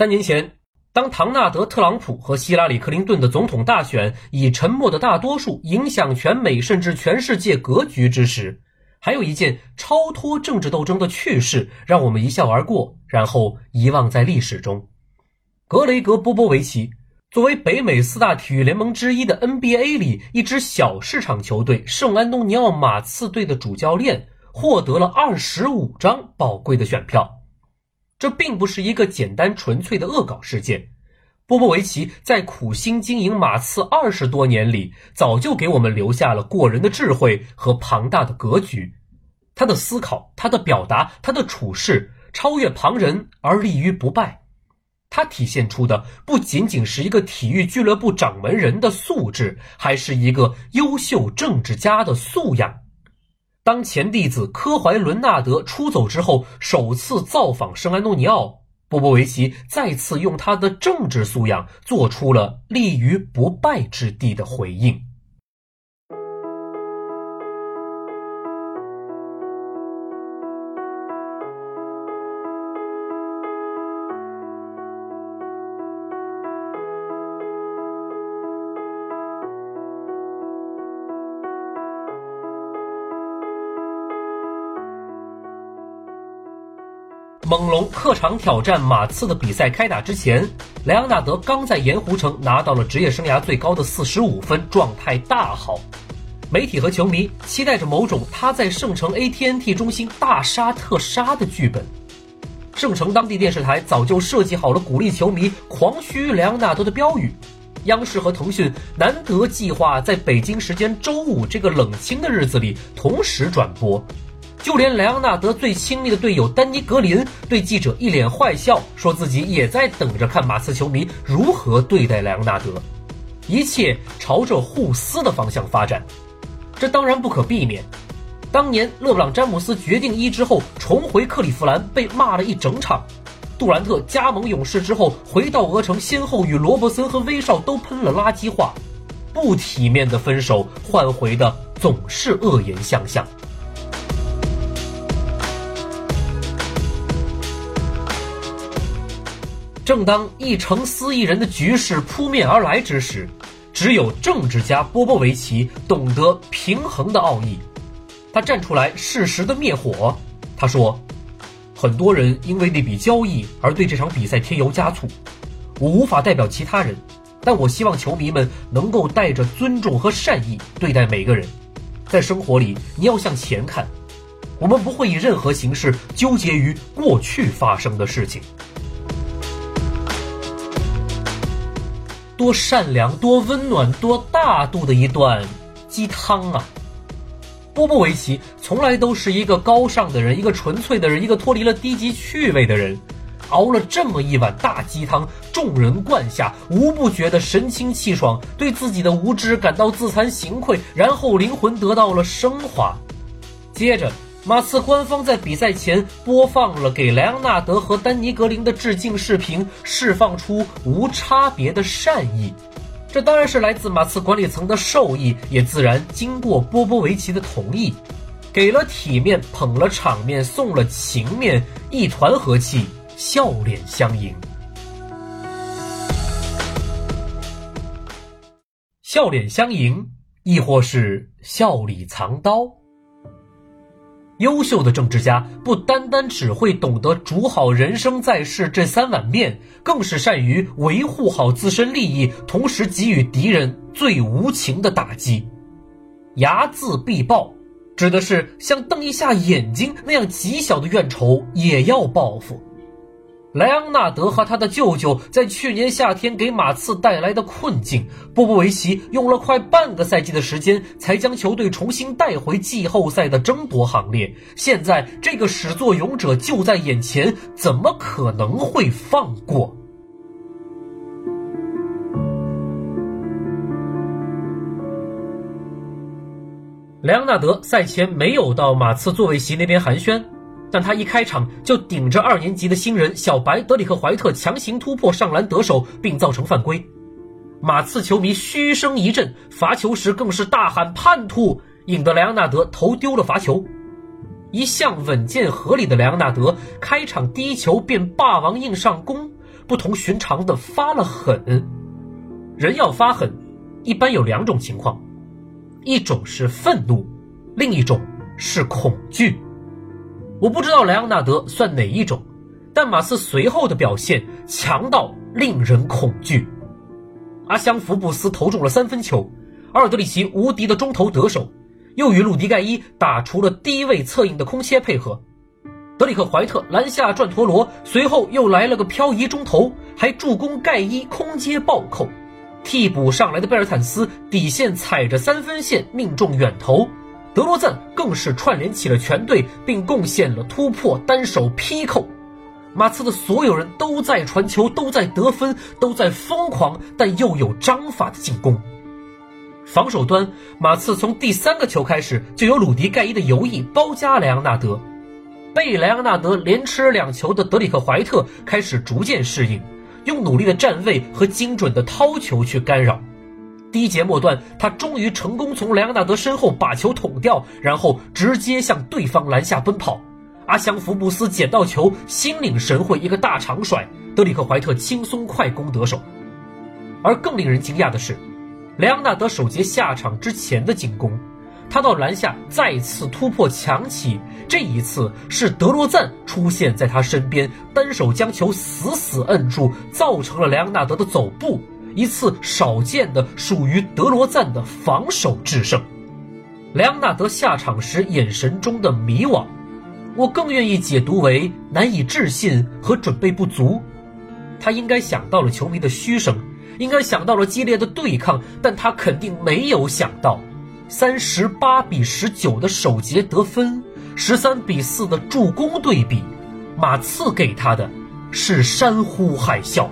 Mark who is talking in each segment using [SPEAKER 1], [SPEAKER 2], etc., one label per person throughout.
[SPEAKER 1] 三年前，当唐纳德·特朗普和希拉里·克林顿的总统大选以沉默的大多数影响全美甚至全世界格局之时，还有一件超脱政治斗争的趣事让我们一笑而过，然后遗忘在历史中。格雷格·波波维奇作为北美四大体育联盟之一的 NBA 里一支小市场球队圣安东尼奥马刺队的主教练，获得了二十五张宝贵的选票。这并不是一个简单纯粹的恶搞事件。波波维奇在苦心经营马刺二十多年里，早就给我们留下了过人的智慧和庞大的格局。他的思考，他的表达，他的处事，超越旁人而立于不败。他体现出的不仅仅是一个体育俱乐部掌门人的素质，还是一个优秀政治家的素养。当前弟子科怀伦纳德出走之后，首次造访圣安东尼奥，波波维奇再次用他的政治素养做出了立于不败之地的回应。猛龙客场挑战马刺的比赛开打之前，莱昂纳德刚在盐湖城拿到了职业生涯最高的四十五分，状态大好。媒体和球迷期待着某种他在圣城 ATN T 中心大杀特杀的剧本。圣城当地电视台早就设计好了鼓励球迷狂嘘莱昂纳德的标语。央视和腾讯难得计划在北京时间周五这个冷清的日子里同时转播。就连莱昂纳德最亲密的队友丹尼格林对记者一脸坏笑，说自己也在等着看马刺球迷如何对待莱昂纳德，一切朝着互撕的方向发展。这当然不可避免。当年勒布朗詹姆斯决定一之后重回克利夫兰，被骂了一整场；杜兰特加盟勇士之后回到鹅城，先后与罗伯森和威少都喷了垃圾话。不体面的分手换回的总是恶言相向。正当一城思一人的局势扑面而来之时，只有政治家波波维奇懂得平衡的奥义。他站出来适时的灭火。他说：“很多人因为那笔交易而对这场比赛添油加醋，我无法代表其他人，但我希望球迷们能够带着尊重和善意对待每个人。在生活里，你要向前看，我们不会以任何形式纠结于过去发生的事情。”多善良、多温暖、多大度的一段鸡汤啊！波波维奇从来都是一个高尚的人，一个纯粹的人，一个脱离了低级趣味的人。熬了这么一碗大鸡汤，众人灌下，无不觉得神清气爽，对自己的无知感到自惭形愧，然后灵魂得到了升华。接着。马刺官方在比赛前播放了给莱昂纳德和丹尼格林的致敬视频，释放出无差别的善意。这当然是来自马刺管理层的授意，也自然经过波波维奇的同意，给了体面，捧了场面，送了情面，一团和气，笑脸相迎。笑脸相迎，亦或是笑里藏刀。优秀的政治家不单单只会懂得煮好人生在世这三碗面，更是善于维护好自身利益，同时给予敌人最无情的打击。睚眦必报，指的是像瞪一下眼睛那样极小的怨仇也要报复。莱昂纳德和他的舅舅在去年夏天给马刺带来的困境，波波维奇用了快半个赛季的时间，才将球队重新带回季后赛的争夺行列。现在这个始作俑者就在眼前，怎么可能会放过？莱昂纳德赛前没有到马刺座位席那边寒暄。但他一开场就顶着二年级的新人小白德里克怀特强行突破上篮得手，并造成犯规，马刺球迷嘘声一阵，罚球时更是大喊叛徒，引得莱昂纳德投丢了罚球。一向稳健合理的莱昂纳德开场第一球便霸王硬上弓，不同寻常的发了狠。人要发狠，一般有两种情况，一种是愤怒，另一种是恐惧。我不知道莱昂纳德算哪一种，但马刺随后的表现强到令人恐惧。阿香福布斯投中了三分球，阿尔德里奇无敌的中投得手，又与鲁迪盖伊打出了低位策应的空切配合。德里克怀特篮下转陀螺，随后又来了个漂移中投，还助攻盖伊空接暴扣。替补上来的贝尔坦斯底线踩着三分线命中远投，德罗赞更是串联起了全队，并贡献了突破单手劈扣。马刺的所有人都在传球，都在得分，都在疯狂但又有章法的进攻。防守端，马刺从第三个球开始就有鲁迪盖伊的游弋包夹莱昂纳德，被莱昂纳德连吃两球的德里克怀特开始逐渐适应。用努力的站位和精准的掏球去干扰，第一节末段，他终于成功从莱昂纳德身后把球捅掉，然后直接向对方篮下奔跑。阿香福布斯捡到球，心领神会，一个大长甩，德里克怀特轻松快攻得手。而更令人惊讶的是，莱昂纳德首节下场之前的进攻。他到篮下再次突破强起，这一次是德罗赞出现在他身边，单手将球死死摁住，造成了莱昂纳德的走步，一次少见的属于德罗赞的防守制胜。莱昂纳德下场时眼神中的迷惘，我更愿意解读为难以置信和准备不足。他应该想到了球迷的嘘声，应该想到了激烈的对抗，但他肯定没有想到。三十八比十九的首节得分，十三比四的助攻对比，马刺给他的是山呼海啸。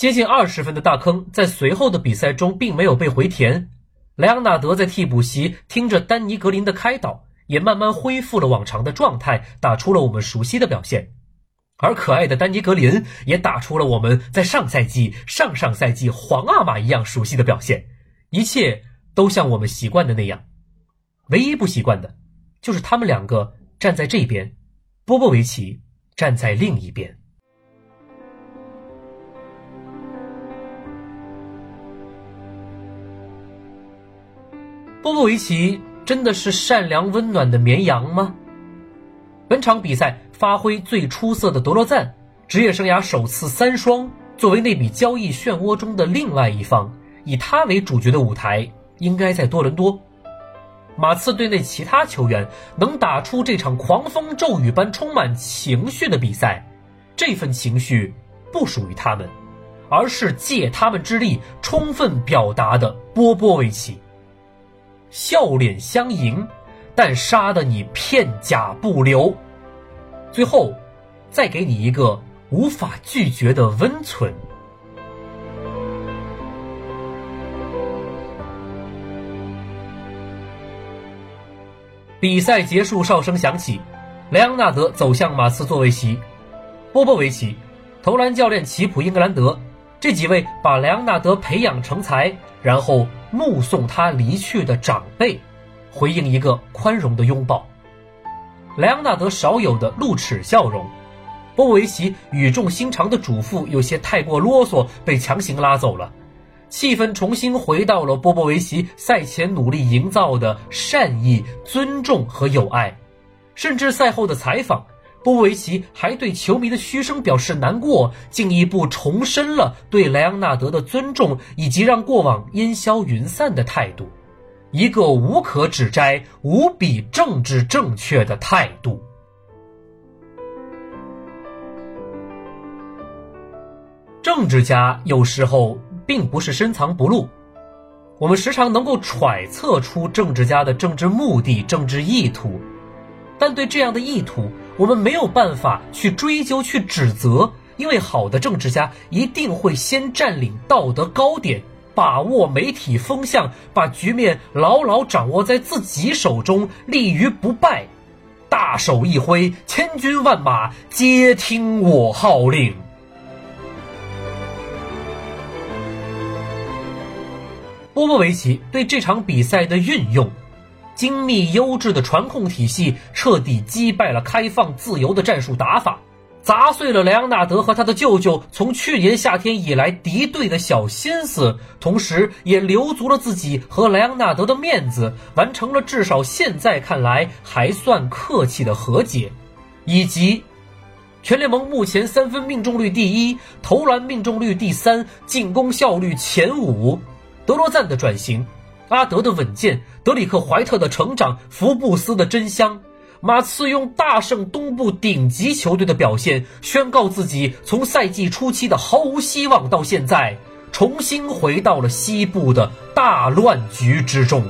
[SPEAKER 1] 接近二十分的大坑，在随后的比赛中并没有被回填。莱昂纳德在替补席听着丹尼格林的开导，也慢慢恢复了往常的状态，打出了我们熟悉的表现。而可爱的丹尼格林也打出了我们在上赛季、上上赛季皇阿玛一样熟悉的表现。一切都像我们习惯的那样，唯一不习惯的，就是他们两个站在这边，波波维奇站在另一边。波波维奇真的是善良温暖的绵羊吗？本场比赛发挥最出色的德罗赞，职业生涯首次三双，作为那笔交易漩涡中的另外一方，以他为主角的舞台应该在多伦多。马刺队内其他球员能打出这场狂风骤雨般充满情绪的比赛，这份情绪不属于他们，而是借他们之力充分表达的波波维奇。笑脸相迎，但杀得你片甲不留。最后，再给你一个无法拒绝的温存。比赛结束，哨声响起，莱昂纳德走向马刺座位席，波波维奇、投篮教练齐普英格兰德这几位把莱昂纳德培养成才，然后。目送他离去的长辈，回应一个宽容的拥抱。莱昂纳德少有的露齿笑容，波波维奇语重心长的嘱咐有些太过啰嗦，被强行拉走了。气氛重新回到了波波维奇赛前努力营造的善意、尊重和友爱，甚至赛后的采访。波维奇还对球迷的嘘声表示难过，进一步重申了对莱昂纳德的尊重以及让过往烟消云散的态度，一个无可指摘、无比政治正确的态度。政治家有时候并不是深藏不露，我们时常能够揣测出政治家的政治目的、政治意图。但对这样的意图，我们没有办法去追究、去指责，因为好的政治家一定会先占领道德高点，把握媒体风向，把局面牢牢掌握在自己手中，立于不败。大手一挥，千军万马皆听我号令。波波维奇对这场比赛的运用，精密优质的传控体系，彻底击败了开放自由的战术打法。砸碎了莱昂纳德和他的舅舅从去年夏天以来敌对的小心思，同时也留足了自己和莱昂纳德的面子，完成了至少现在看来还算客气的和解，以及全联盟目前三分命中率第一、投篮命中率第三、进攻效率前五，德罗赞的转型，阿德的稳健，德里克怀特的成长，福布斯的真香。马刺用大胜东部顶级球队的表现，宣告自己从赛季初期的毫无希望，到现在重新回到了西部的大乱局之中。